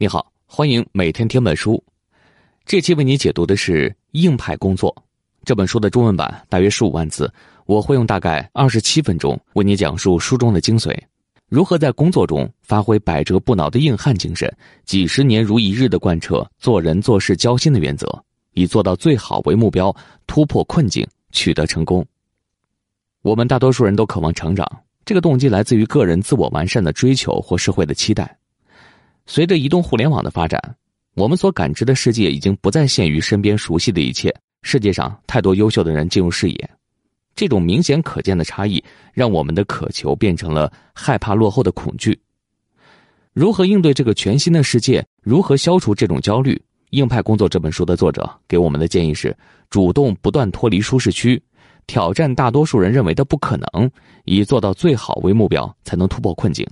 你好，欢迎每天听本书。这期为你解读的是《硬派工作》这本书的中文版，大约十五万字。我会用大概二十七分钟为你讲述书中的精髓，如何在工作中发挥百折不挠的硬汉精神，几十年如一日的贯彻做人做事交心的原则，以做到最好为目标，突破困境，取得成功。我们大多数人都渴望成长，这个动机来自于个人自我完善的追求或社会的期待。随着移动互联网的发展，我们所感知的世界已经不再限于身边熟悉的一切。世界上太多优秀的人进入视野，这种明显可见的差异，让我们的渴求变成了害怕落后的恐惧。如何应对这个全新的世界？如何消除这种焦虑？《硬派工作》这本书的作者给我们的建议是：主动不断脱离舒适区，挑战大多数人认为的不可能，以做到最好为目标，才能突破困境。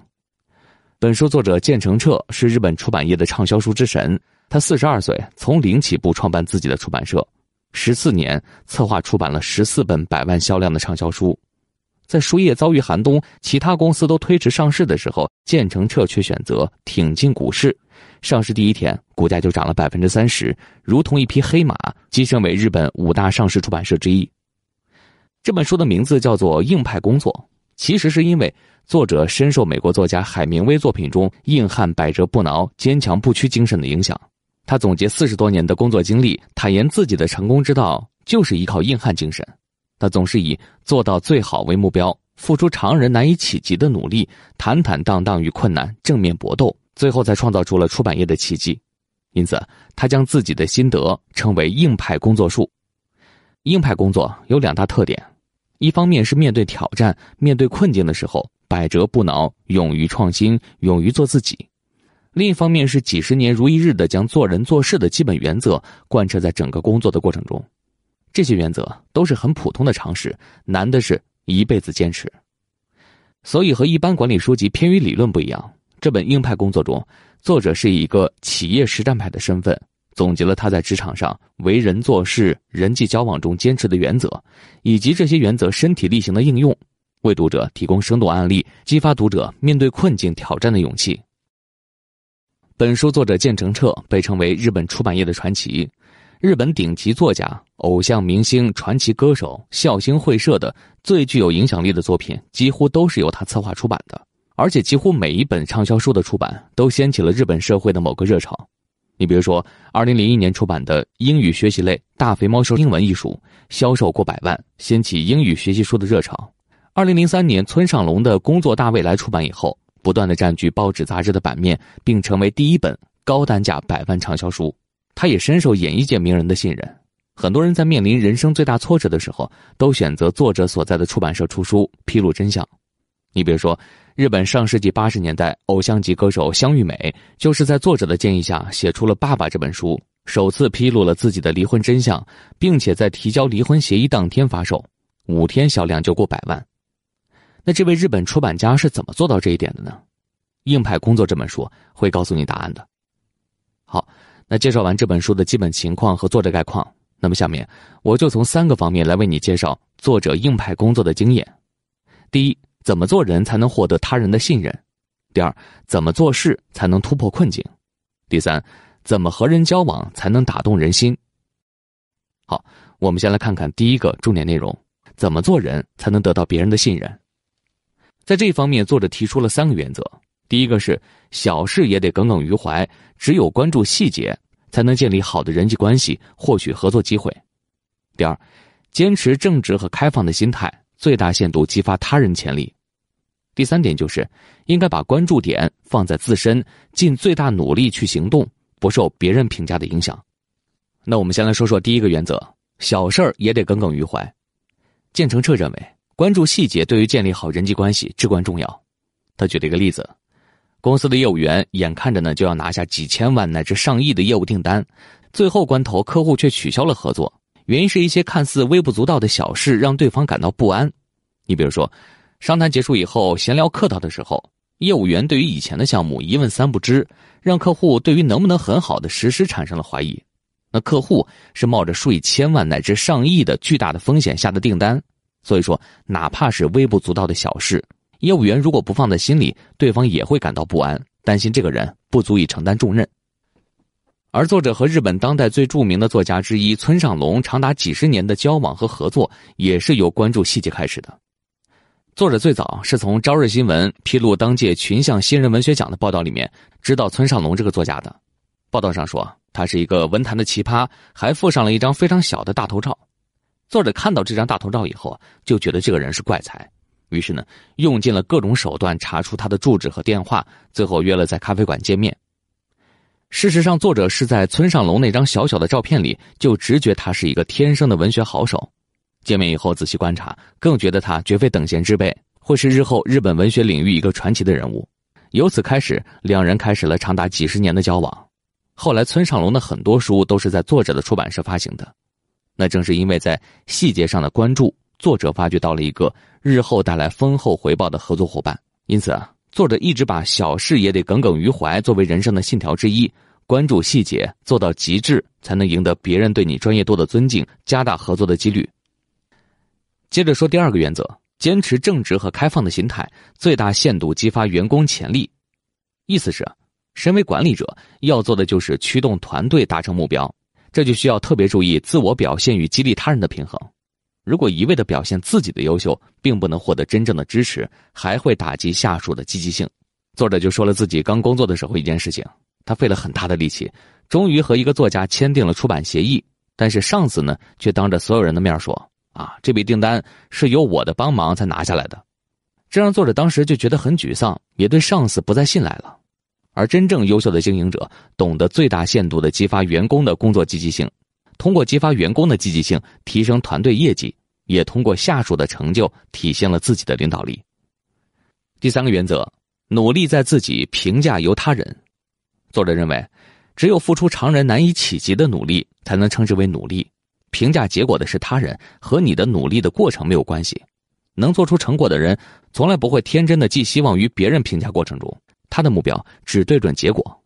本书作者建成彻是日本出版业的畅销书之神。他四十二岁从零起步创办自己的出版社，十四年策划出版了十四本百万销量的畅销书。在书业遭遇寒冬，其他公司都推迟上市的时候，建成彻却选择挺进股市。上市第一天，股价就涨了百分之三十，如同一匹黑马，跻身为日本五大上市出版社之一。这本书的名字叫做《硬派工作》，其实是因为。作者深受美国作家海明威作品中硬汉百折不挠、坚强不屈精神的影响。他总结四十多年的工作经历，坦言自己的成功之道就是依靠硬汉精神。他总是以做到最好为目标，付出常人难以企及的努力，坦坦荡荡与困难正面搏斗，最后才创造出了出版业的奇迹。因此，他将自己的心得称为“硬派工作术”。硬派工作有两大特点：一方面是面对挑战、面对困境的时候。百折不挠，勇于创新，勇于做自己；另一方面是几十年如一日的将做人做事的基本原则贯彻在整个工作的过程中。这些原则都是很普通的常识，难的是一辈子坚持。所以和一般管理书籍偏于理论不一样，这本硬派工作中，作者是以一个企业实战派的身份，总结了他在职场上为人做事、人际交往中坚持的原则，以及这些原则身体力行的应用。为读者提供生动案例，激发读者面对困境挑战的勇气。本书作者建成彻被称为日本出版业的传奇，日本顶级作家、偶像明星、传奇歌手、笑星会社的最具有影响力的作品，几乎都是由他策划出版的。而且，几乎每一本畅销书的出版，都掀起了日本社会的某个热潮。你比如说，二零零一年出版的英语学习类《大肥猫说英文》一书，销售过百万，掀起英语学习书的热潮。二零零三年，村上龙的《工作大未来》出版以后，不断的占据报纸杂志的版面，并成为第一本高单价百万畅销书。他也深受演艺界名人的信任，很多人在面临人生最大挫折的时候，都选择作者所在的出版社出书，披露真相。你比如说，日本上世纪八十年代偶像级歌手香玉美，就是在作者的建议下，写出了《爸爸》这本书，首次披露了自己的离婚真相，并且在提交离婚协议当天发售，五天销量就过百万。那这位日本出版家是怎么做到这一点的呢？《硬派工作》这本书会告诉你答案的。好，那介绍完这本书的基本情况和作者概况，那么下面我就从三个方面来为你介绍作者硬派工作的经验。第一，怎么做人才能获得他人的信任？第二，怎么做事才能突破困境？第三，怎么和人交往才能打动人心？好，我们先来看看第一个重点内容：怎么做人才能得到别人的信任？在这方面，作者提出了三个原则：第一个是小事也得耿耿于怀，只有关注细节，才能建立好的人际关系，获取合作机会；第二，坚持正直和开放的心态，最大限度激发他人潜力；第三点就是应该把关注点放在自身，尽最大努力去行动，不受别人评价的影响。那我们先来说说第一个原则：小事儿也得耿耿于怀。建成彻认为。关注细节对于建立好人际关系至关重要。他举了一个例子：公司的业务员眼看着呢就要拿下几千万乃至上亿的业务订单，最后关头客户却取消了合作，原因是一些看似微不足道的小事让对方感到不安。你比如说，商谈结束以后闲聊客套的时候，业务员对于以前的项目一问三不知，让客户对于能不能很好的实施产生了怀疑。那客户是冒着数以千万乃至上亿的巨大的风险下的订单。所以说，哪怕是微不足道的小事，业务员如果不放在心里，对方也会感到不安，担心这个人不足以承担重任。而作者和日本当代最著名的作家之一村上龙长达几十年的交往和合作，也是由关注细节开始的。作者最早是从《朝日新闻》披露当届群像新人文学奖的报道里面知道村上龙这个作家的。报道上说他是一个文坛的奇葩，还附上了一张非常小的大头照。作者看到这张大头照以后，就觉得这个人是怪才。于是呢，用尽了各种手段查出他的住址和电话，最后约了在咖啡馆见面。事实上，作者是在村上龙那张小小的照片里就直觉他是一个天生的文学好手。见面以后仔细观察，更觉得他绝非等闲之辈，会是日后日本文学领域一个传奇的人物。由此开始，两人开始了长达几十年的交往。后来，村上龙的很多书都是在作者的出版社发行的。那正是因为在细节上的关注。作者发掘到了一个日后带来丰厚回报的合作伙伴，因此啊，作者一直把小事也得耿耿于怀作为人生的信条之一，关注细节做到极致，才能赢得别人对你专业度的尊敬，加大合作的几率。接着说第二个原则：坚持正直和开放的心态，最大限度激发员工潜力。意思是，身为管理者要做的就是驱动团队达成目标，这就需要特别注意自我表现与激励他人的平衡。如果一味的表现自己的优秀，并不能获得真正的支持，还会打击下属的积极性。作者就说了自己刚工作的时候一件事情，他费了很大的力气，终于和一个作家签订了出版协议，但是上司呢却当着所有人的面说：“啊，这笔订单是由我的帮忙才拿下来的。”这让作者当时就觉得很沮丧，也对上司不再信赖了。而真正优秀的经营者，懂得最大限度的激发员工的工作积极性。通过激发员工的积极性，提升团队业绩，也通过下属的成就体现了自己的领导力。第三个原则，努力在自己，评价由他人。作者认为，只有付出常人难以企及的努力，才能称之为努力。评价结果的是他人，和你的努力的过程没有关系。能做出成果的人，从来不会天真的寄希望于别人评价过程中，他的目标只对准结果。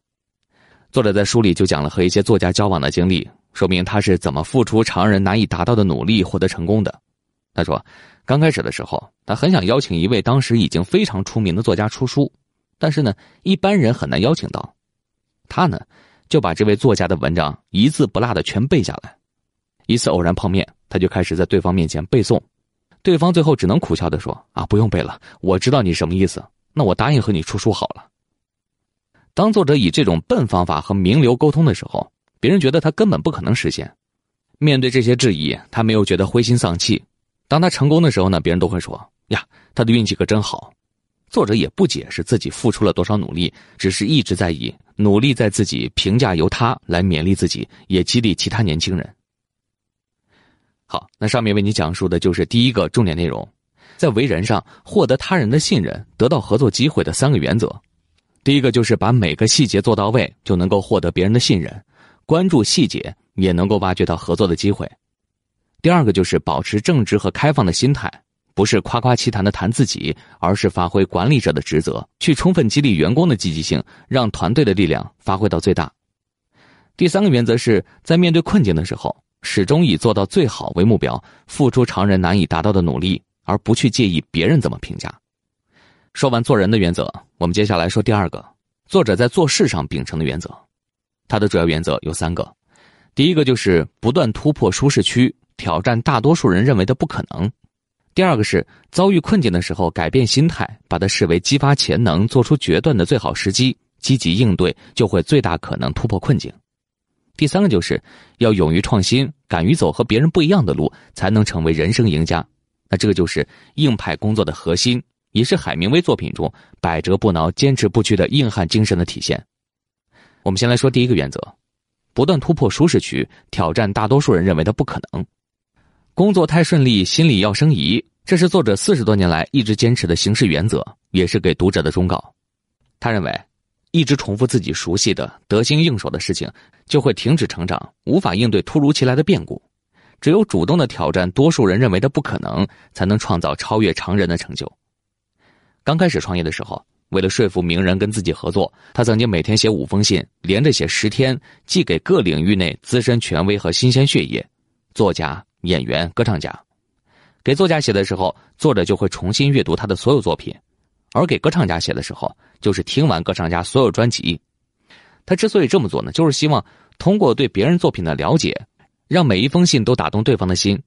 作者在书里就讲了和一些作家交往的经历。说明他是怎么付出常人难以达到的努力获得成功的。他说，刚开始的时候，他很想邀请一位当时已经非常出名的作家出书，但是呢，一般人很难邀请到。他呢，就把这位作家的文章一字不落的全背下来。一次偶然碰面，他就开始在对方面前背诵，对方最后只能苦笑的说：“啊，不用背了，我知道你什么意思。那我答应和你出书好了。”当作者以这种笨方法和名流沟通的时候。别人觉得他根本不可能实现，面对这些质疑，他没有觉得灰心丧气。当他成功的时候呢，别人都会说：“呀，他的运气可真好。”作者也不解释自己付出了多少努力，只是一直在以努力在自己，评价由他来勉励自己，也激励其他年轻人。好，那上面为你讲述的就是第一个重点内容，在为人上获得他人的信任，得到合作机会的三个原则。第一个就是把每个细节做到位，就能够获得别人的信任。关注细节也能够挖掘到合作的机会。第二个就是保持正直和开放的心态，不是夸夸其谈的谈自己，而是发挥管理者的职责，去充分激励员工的积极性，让团队的力量发挥到最大。第三个原则是在面对困境的时候，始终以做到最好为目标，付出常人难以达到的努力，而不去介意别人怎么评价。说完做人的原则，我们接下来说第二个，作者在做事上秉承的原则。他的主要原则有三个，第一个就是不断突破舒适区，挑战大多数人认为的不可能；第二个是遭遇困境的时候改变心态，把它视为激发潜能、做出决断的最好时机，积极应对就会最大可能突破困境；第三个就是要勇于创新，敢于走和别人不一样的路，才能成为人生赢家。那这个就是硬派工作的核心，也是海明威作品中百折不挠、坚持不屈的硬汉精神的体现。我们先来说第一个原则：不断突破舒适区，挑战大多数人认为的不可能。工作太顺利，心里要生疑，这是作者四十多年来一直坚持的行事原则，也是给读者的忠告。他认为，一直重复自己熟悉的、得心应手的事情，就会停止成长，无法应对突如其来的变故。只有主动的挑战多数人认为的不可能，才能创造超越常人的成就。刚开始创业的时候。为了说服名人跟自己合作，他曾经每天写五封信，连着写十天，寄给各领域内资深权威和新鲜血液，作家、演员、歌唱家。给作家写的时候，作者就会重新阅读他的所有作品；而给歌唱家写的时候，就是听完歌唱家所有专辑。他之所以这么做呢，就是希望通过对别人作品的了解，让每一封信都打动对方的心。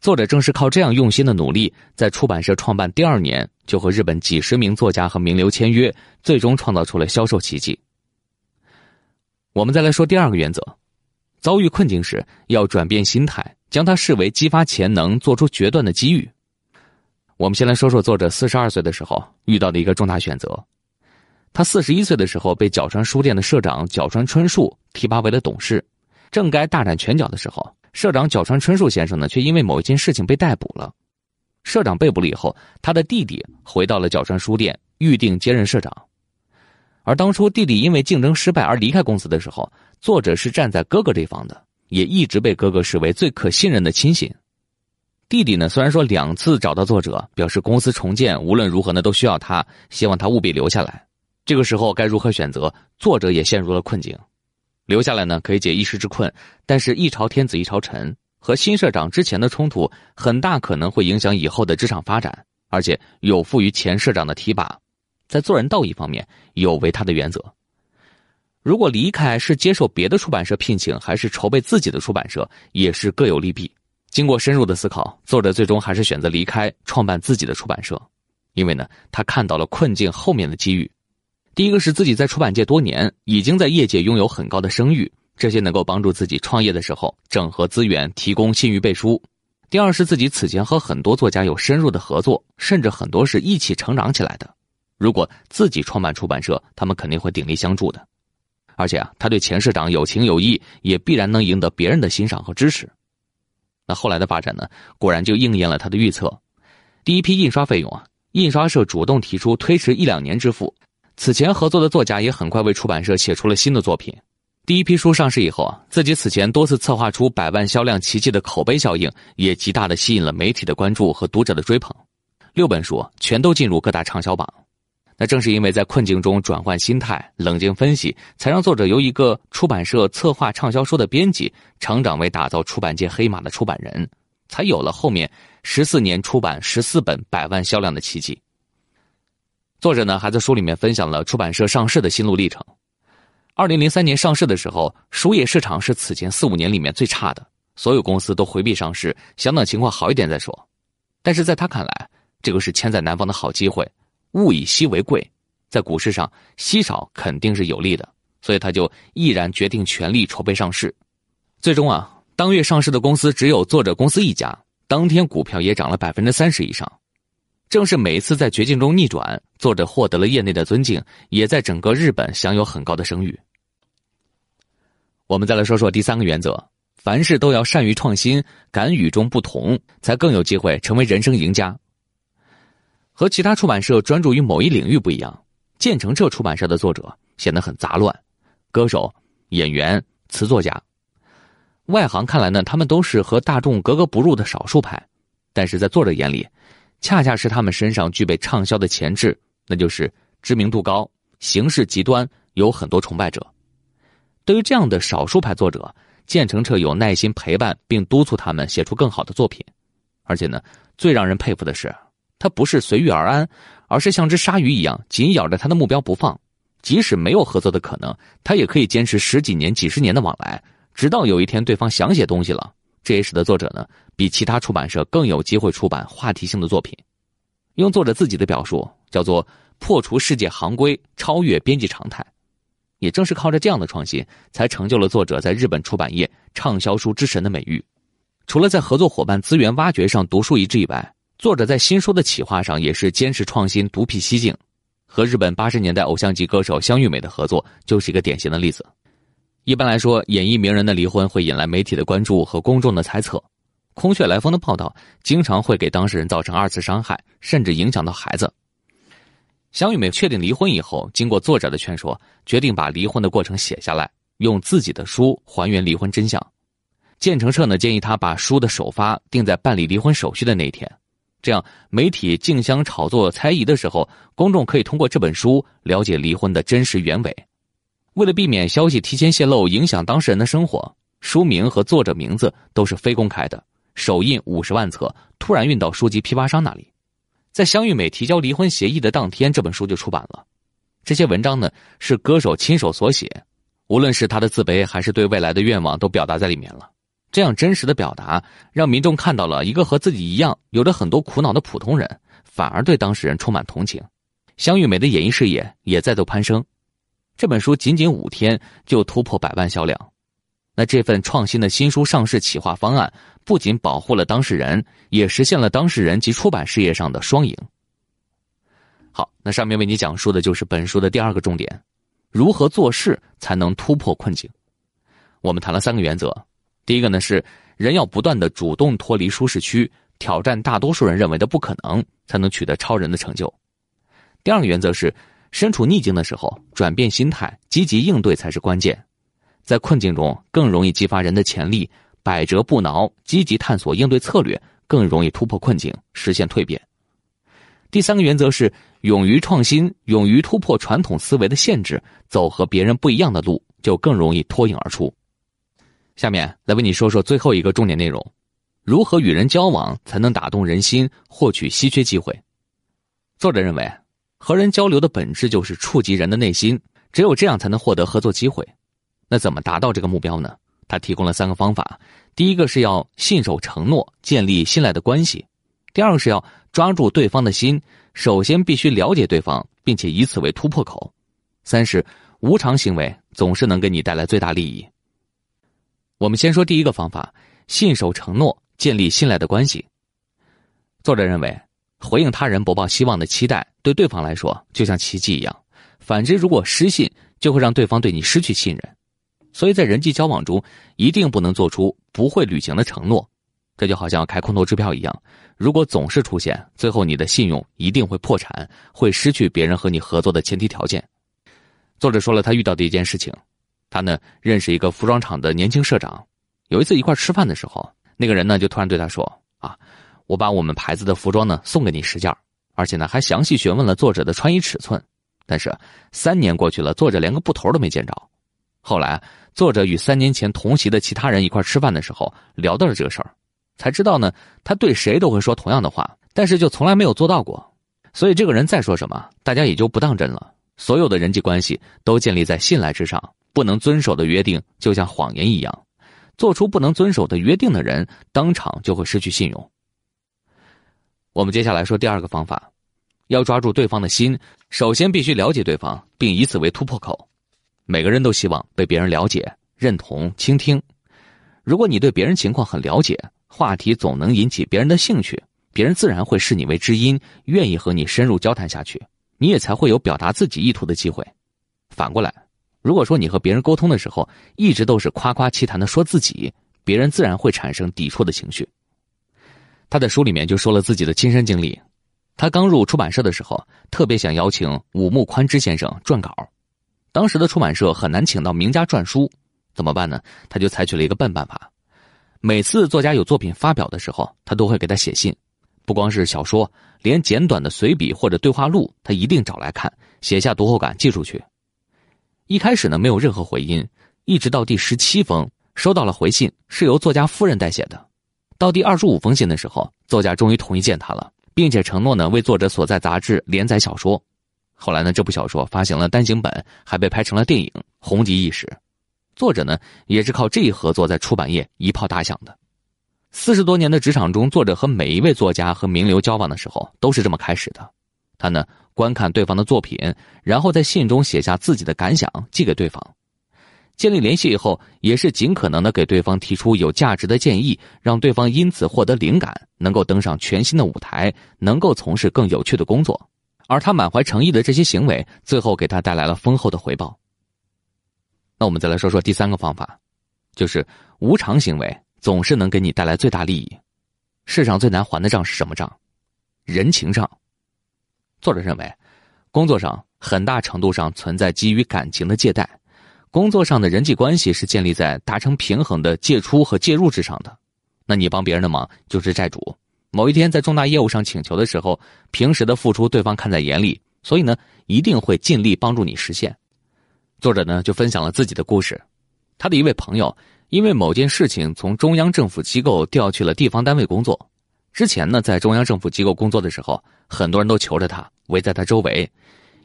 作者正是靠这样用心的努力，在出版社创办第二年就和日本几十名作家和名流签约，最终创造出了销售奇迹。我们再来说第二个原则：遭遇困境时要转变心态，将它视为激发潜能、做出决断的机遇。我们先来说说作者四十二岁的时候遇到的一个重大选择。他四十一岁的时候被角川书店的社长角川春树提拔为了董事，正该大展拳脚的时候，社长角川春树先生呢却因为某一件事情被逮捕了。社长被捕了以后，他的弟弟回到了角川书店，预定接任社长。而当初弟弟因为竞争失败而离开公司的时候，作者是站在哥哥这方的，也一直被哥哥视为最可信任的亲信。弟弟呢虽然说两次找到作者，表示公司重建无论如何呢都需要他，希望他务必留下来。这个时候该如何选择？作者也陷入了困境。留下来呢，可以解一时之困，但是一朝天子一朝臣，和新社长之前的冲突很大可能会影响以后的职场发展，而且有负于前社长的提拔，在做人道义方面有违他的原则。如果离开是接受别的出版社聘请，还是筹备自己的出版社，也是各有利弊。经过深入的思考，作者最终还是选择离开，创办自己的出版社，因为呢，他看到了困境后面的机遇。第一个是自己在出版界多年，已经在业界拥有很高的声誉，这些能够帮助自己创业的时候整合资源，提供信誉背书。第二是自己此前和很多作家有深入的合作，甚至很多是一起成长起来的。如果自己创办出版社，他们肯定会鼎力相助的。而且啊，他对前社长有情有义，也必然能赢得别人的欣赏和支持。后来的发展呢？果然就应验了他的预测。第一批印刷费用啊，印刷社主动提出推迟一两年支付。此前合作的作家也很快为出版社写出了新的作品。第一批书上市以后啊，自己此前多次策划出百万销量奇迹的口碑效应，也极大的吸引了媒体的关注和读者的追捧。六本书全都进入各大畅销榜。那正是因为在困境中转换心态、冷静分析，才让作者由一个出版社策划畅销书的编辑，成长为打造出版界黑马的出版人，才有了后面十四年出版十四本百万销量的奇迹。作者呢还在书里面分享了出版社上市的心路历程。二零零三年上市的时候，书业市场是此前四五年里面最差的，所有公司都回避上市，想等情况好一点再说。但是在他看来，这个是千载难逢的好机会，物以稀为贵，在股市上稀少肯定是有利的，所以他就毅然决定全力筹备上市。最终啊，当月上市的公司只有作者公司一家，当天股票也涨了百分之三十以上。正是每一次在绝境中逆转，作者获得了业内的尊敬，也在整个日本享有很高的声誉。我们再来说说第三个原则：凡事都要善于创新，敢与众不同，才更有机会成为人生赢家。和其他出版社专注于某一领域不一样，建成社出版社的作者显得很杂乱，歌手、演员、词作家，外行看来呢，他们都是和大众格格不入的少数派，但是在作者眼里。恰恰是他们身上具备畅销的潜质，那就是知名度高、行事极端，有很多崇拜者。对于这样的少数派作者，建成彻有耐心陪伴并督促他们写出更好的作品。而且呢，最让人佩服的是，他不是随遇而安，而是像只鲨鱼一样紧咬着他的目标不放。即使没有合作的可能，他也可以坚持十几年、几十年的往来，直到有一天对方想写东西了。这也使得作者呢，比其他出版社更有机会出版话题性的作品。用作者自己的表述，叫做破除世界行规，超越编辑常态。也正是靠着这样的创新，才成就了作者在日本出版业畅销书之神的美誉。除了在合作伙伴资源挖掘上独树一帜以外，作者在新书的企划上也是坚持创新、独辟蹊径。和日本八十年代偶像级歌手香玉美的合作，就是一个典型的例子。一般来说，演艺名人的离婚会引来媒体的关注和公众的猜测，空穴来风的报道经常会给当事人造成二次伤害，甚至影响到孩子。香玉美确定离婚以后，经过作者的劝说，决定把离婚的过程写下来，用自己的书还原离婚真相。建成社呢建议他把书的首发定在办理离婚手续的那一天，这样媒体竞相炒作猜疑的时候，公众可以通过这本书了解离婚的真实原委。为了避免消息提前泄露影响当事人的生活，书名和作者名字都是非公开的。首印五十万册，突然运到书籍批发商那里。在香玉美提交离婚协议的当天，这本书就出版了。这些文章呢是歌手亲手所写，无论是他的自卑还是对未来的愿望，都表达在里面了。这样真实的表达，让民众看到了一个和自己一样有着很多苦恼的普通人，反而对当事人充满同情。香玉梅的演艺事业也再度攀升，这本书仅仅五天就突破百万销量。那这份创新的新书上市企划方案，不仅保护了当事人，也实现了当事人及出版事业上的双赢。好，那上面为你讲述的就是本书的第二个重点：如何做事才能突破困境。我们谈了三个原则，第一个呢是人要不断的主动脱离舒适区，挑战大多数人认为的不可能，才能取得超人的成就。第二个原则是，身处逆境的时候，转变心态，积极应对才是关键。在困境中更容易激发人的潜力，百折不挠，积极探索应对策略，更容易突破困境，实现蜕变。第三个原则是勇于创新，勇于突破传统思维的限制，走和别人不一样的路，就更容易脱颖而出。下面来为你说说最后一个重点内容：如何与人交往才能打动人心，获取稀缺机会？作者认为，和人交流的本质就是触及人的内心，只有这样才能获得合作机会。那怎么达到这个目标呢？他提供了三个方法：第一个是要信守承诺，建立信赖的关系；第二个是要抓住对方的心，首先必须了解对方，并且以此为突破口；三是无偿行为总是能给你带来最大利益。我们先说第一个方法：信守承诺，建立信赖的关系。作者认为，回应他人不抱希望的期待，对对方来说就像奇迹一样；反之，如果失信，就会让对方对你失去信任。所以在人际交往中，一定不能做出不会履行的承诺，这就好像开空头支票一样。如果总是出现，最后你的信用一定会破产，会失去别人和你合作的前提条件。作者说了他遇到的一件事情，他呢认识一个服装厂的年轻社长，有一次一块吃饭的时候，那个人呢就突然对他说：“啊，我把我们牌子的服装呢送给你十件，而且呢还详细询问了作者的穿衣尺寸。但是三年过去了，作者连个布头都没见着。后来。”作者与三年前同席的其他人一块吃饭的时候，聊到了这个事儿，才知道呢，他对谁都会说同样的话，但是就从来没有做到过。所以这个人再说什么，大家也就不当真了。所有的人际关系都建立在信赖之上，不能遵守的约定就像谎言一样，做出不能遵守的约定的人，当场就会失去信用。我们接下来说第二个方法，要抓住对方的心，首先必须了解对方，并以此为突破口。每个人都希望被别人了解、认同、倾听。如果你对别人情况很了解，话题总能引起别人的兴趣，别人自然会视你为知音，愿意和你深入交谈下去，你也才会有表达自己意图的机会。反过来，如果说你和别人沟通的时候，一直都是夸夸其谈的说自己，别人自然会产生抵触的情绪。他在书里面就说了自己的亲身经历，他刚入出版社的时候，特别想邀请武木宽之先生撰稿。当时的出版社很难请到名家撰书，怎么办呢？他就采取了一个笨办法。每次作家有作品发表的时候，他都会给他写信，不光是小说，连简短的随笔或者对话录，他一定找来看，写下读后感寄出去。一开始呢，没有任何回音，一直到第十七封收到了回信，是由作家夫人代写的。到第二十五封信的时候，作家终于同意见他了，并且承诺呢为作者所在杂志连载小说。后来呢，这部小说发行了单行本，还被拍成了电影，红极一时。作者呢，也是靠这一合作在出版业一炮打响的。四十多年的职场中，作者和每一位作家和名流交往的时候，都是这么开始的。他呢，观看对方的作品，然后在信中写下自己的感想，寄给对方。建立联系以后，也是尽可能的给对方提出有价值的建议，让对方因此获得灵感，能够登上全新的舞台，能够从事更有趣的工作。而他满怀诚意的这些行为，最后给他带来了丰厚的回报。那我们再来说说第三个方法，就是无偿行为总是能给你带来最大利益。世上最难还的账是什么账？人情账。作者认为，工作上很大程度上存在基于感情的借贷，工作上的人际关系是建立在达成平衡的借出和介入之上的。那你帮别人的忙就是债主。某一天在重大业务上请求的时候，平时的付出对方看在眼里，所以呢一定会尽力帮助你实现。作者呢就分享了自己的故事，他的一位朋友因为某件事情从中央政府机构调去了地方单位工作。之前呢在中央政府机构工作的时候，很多人都求着他，围在他周围。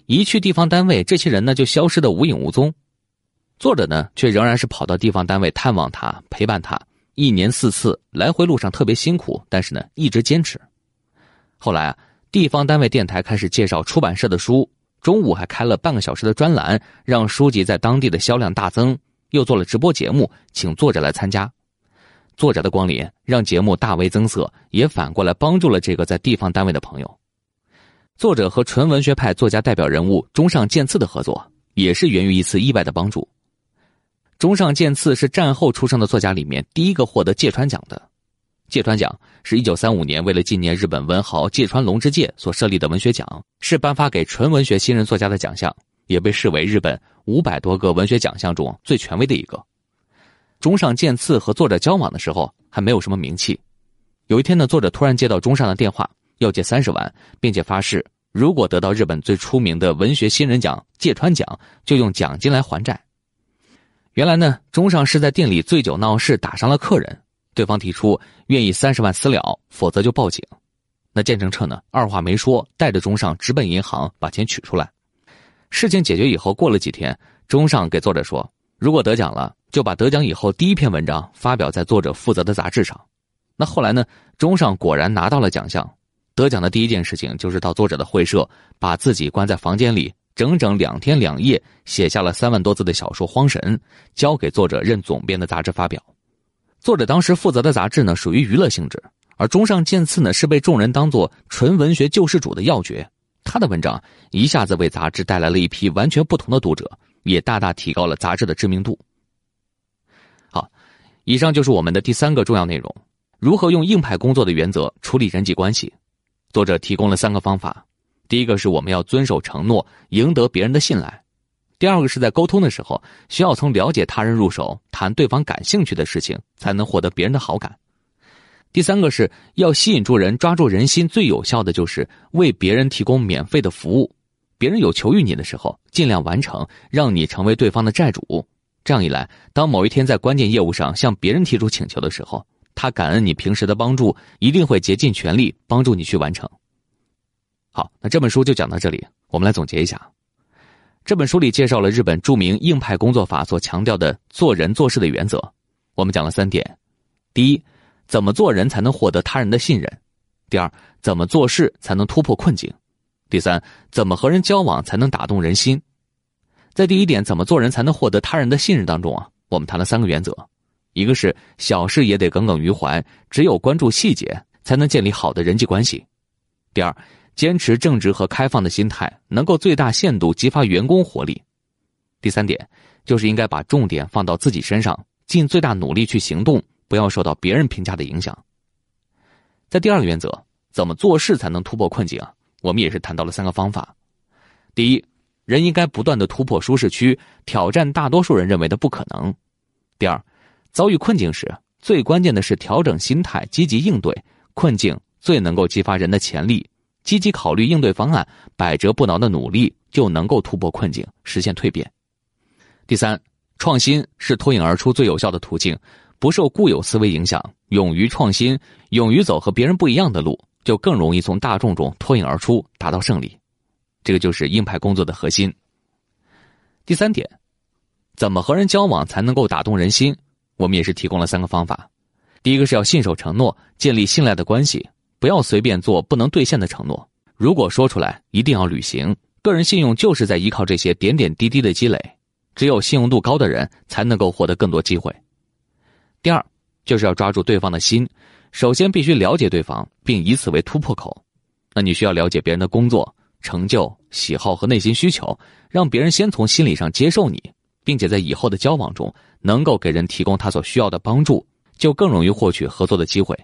一去地方单位，这些人呢就消失的无影无踪。作者呢却仍然是跑到地方单位探望他，陪伴他，一年四次来回路上特别辛苦，但是呢一直坚持。后来啊，地方单位电台开始介绍出版社的书，中午还开了半个小时的专栏，让书籍在当地的销量大增。又做了直播节目，请作者来参加。作者的光临让节目大为增色，也反过来帮助了这个在地方单位的朋友。作者和纯文学派作家代表人物中上健次的合作，也是源于一次意外的帮助。中上健次是战后出生的作家里面第一个获得芥川奖的。芥川奖是一九三五年为了纪念日本文豪芥川龙之介所设立的文学奖，是颁发给纯文学新人作家的奖项，也被视为日本五百多个文学奖项中最权威的一个。中上健次和作者交往的时候还没有什么名气。有一天呢，作者突然接到中上的电话，要借三十万，并且发誓如果得到日本最出名的文学新人奖芥川奖，就用奖金来还债。原来呢，中上是在店里醉酒闹事，打伤了客人。对方提出愿意三十万私了，否则就报警。那见证彻呢，二话没说，带着中上直奔银行把钱取出来。事情解决以后，过了几天，中上给作者说，如果得奖了，就把得奖以后第一篇文章发表在作者负责的杂志上。那后来呢，中上果然拿到了奖项。得奖的第一件事情就是到作者的会社，把自己关在房间里，整整两天两夜，写下了三万多字的小说《荒神》，交给作者任总编的杂志发表。作者当时负责的杂志呢，属于娱乐性质，而中上健次呢，是被众人当作纯文学救世主的要诀。他的文章一下子为杂志带来了一批完全不同的读者，也大大提高了杂志的知名度。好，以上就是我们的第三个重要内容：如何用硬派工作的原则处理人际关系。作者提供了三个方法：第一个是我们要遵守承诺，赢得别人的信赖。第二个是在沟通的时候，需要从了解他人入手，谈对方感兴趣的事情，才能获得别人的好感。第三个是要吸引住人，抓住人心，最有效的就是为别人提供免费的服务。别人有求于你的时候，尽量完成，让你成为对方的债主。这样一来，当某一天在关键业务上向别人提出请求的时候，他感恩你平时的帮助，一定会竭尽全力帮助你去完成。好，那这本书就讲到这里，我们来总结一下。这本书里介绍了日本著名硬派工作法所强调的做人做事的原则。我们讲了三点：第一，怎么做人才能获得他人的信任；第二，怎么做事才能突破困境；第三，怎么和人交往才能打动人心。在第一点，怎么做人才能获得他人的信任当中啊，我们谈了三个原则：一个是小事也得耿耿于怀，只有关注细节，才能建立好的人际关系；第二。坚持正直和开放的心态，能够最大限度激发员工活力。第三点，就是应该把重点放到自己身上，尽最大努力去行动，不要受到别人评价的影响。在第二个原则，怎么做事才能突破困境啊？我们也是谈到了三个方法。第一，人应该不断的突破舒适区，挑战大多数人认为的不可能。第二，遭遇困境时，最关键的是调整心态，积极应对困境，最能够激发人的潜力。积极考虑应对方案，百折不挠的努力就能够突破困境，实现蜕变。第三，创新是脱颖而出最有效的途径，不受固有思维影响，勇于创新，勇于走和别人不一样的路，就更容易从大众中脱颖而出，达到胜利。这个就是硬派工作的核心。第三点，怎么和人交往才能够打动人心？我们也是提供了三个方法。第一个是要信守承诺，建立信赖的关系。不要随便做不能兑现的承诺，如果说出来，一定要履行。个人信用就是在依靠这些点点滴滴的积累，只有信用度高的人才能够获得更多机会。第二，就是要抓住对方的心，首先必须了解对方，并以此为突破口。那你需要了解别人的工作、成就、喜好和内心需求，让别人先从心理上接受你，并且在以后的交往中能够给人提供他所需要的帮助，就更容易获取合作的机会。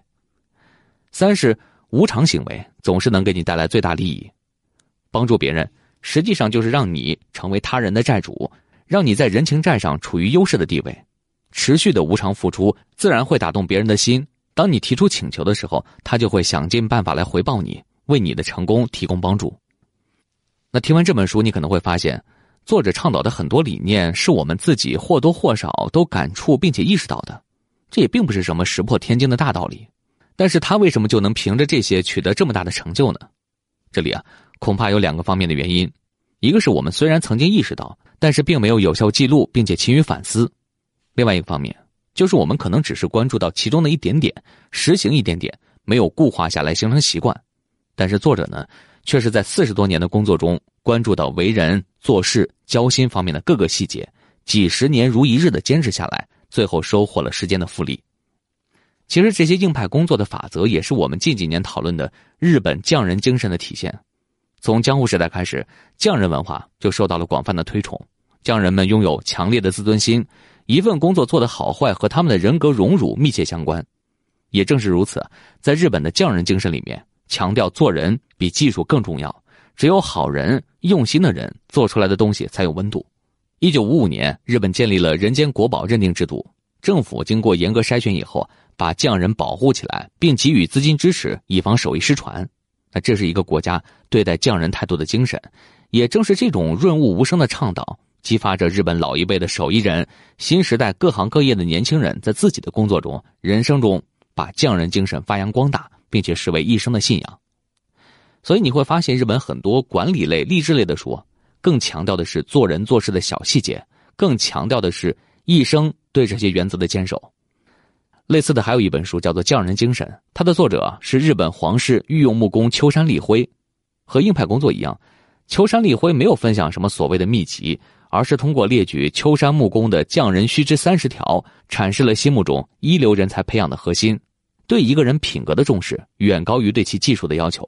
三是无偿行为总是能给你带来最大利益，帮助别人实际上就是让你成为他人的债主，让你在人情债上处于优势的地位。持续的无偿付出自然会打动别人的心。当你提出请求的时候，他就会想尽办法来回报你，为你的成功提供帮助。那听完这本书，你可能会发现，作者倡导的很多理念是我们自己或多或少都感触并且意识到的，这也并不是什么石破天惊的大道理。但是他为什么就能凭着这些取得这么大的成就呢？这里啊，恐怕有两个方面的原因。一个是我们虽然曾经意识到，但是并没有有效记录，并且勤于反思；另外一个方面，就是我们可能只是关注到其中的一点点，实行一点点，没有固化下来形成习惯。但是作者呢，却是在四十多年的工作中，关注到为人、做事、交心方面的各个细节，几十年如一日的坚持下来，最后收获了时间的复利。其实这些硬派工作的法则，也是我们近几年讨论的日本匠人精神的体现。从江户时代开始，匠人文化就受到了广泛的推崇。匠人们拥有强烈的自尊心，一份工作做得好坏和他们的人格荣辱密切相关。也正是如此，在日本的匠人精神里面，强调做人比技术更重要。只有好人、用心的人做出来的东西才有温度。一九五五年，日本建立了人间国宝认定制度，政府经过严格筛选以后。把匠人保护起来，并给予资金支持，以防手艺失传。那这是一个国家对待匠人态度的精神。也正是这种润物无声的倡导，激发着日本老一辈的手艺人、新时代各行各业的年轻人，在自己的工作中、人生中，把匠人精神发扬光大，并且视为一生的信仰。所以你会发现，日本很多管理类、励志类的书，更强调的是做人做事的小细节，更强调的是一生对这些原则的坚守。类似的还有一本书，叫做《匠人精神》，它的作者是日本皇室御用木工秋山立辉。和硬派工作一样，秋山立辉没有分享什么所谓的秘籍，而是通过列举秋山木工的匠人须知三十条，阐释了心目中一流人才培养的核心：对一个人品格的重视远高于对其技术的要求。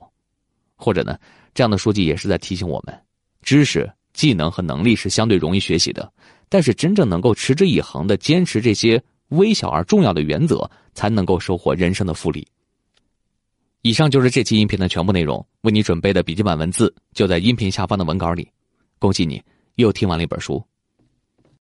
或者呢，这样的书籍也是在提醒我们：知识、技能和能力是相对容易学习的，但是真正能够持之以恒的坚持这些。微小而重要的原则，才能够收获人生的复利。以上就是这期音频的全部内容，为你准备的笔记本文字就在音频下方的文稿里。恭喜你，又听完了一本书。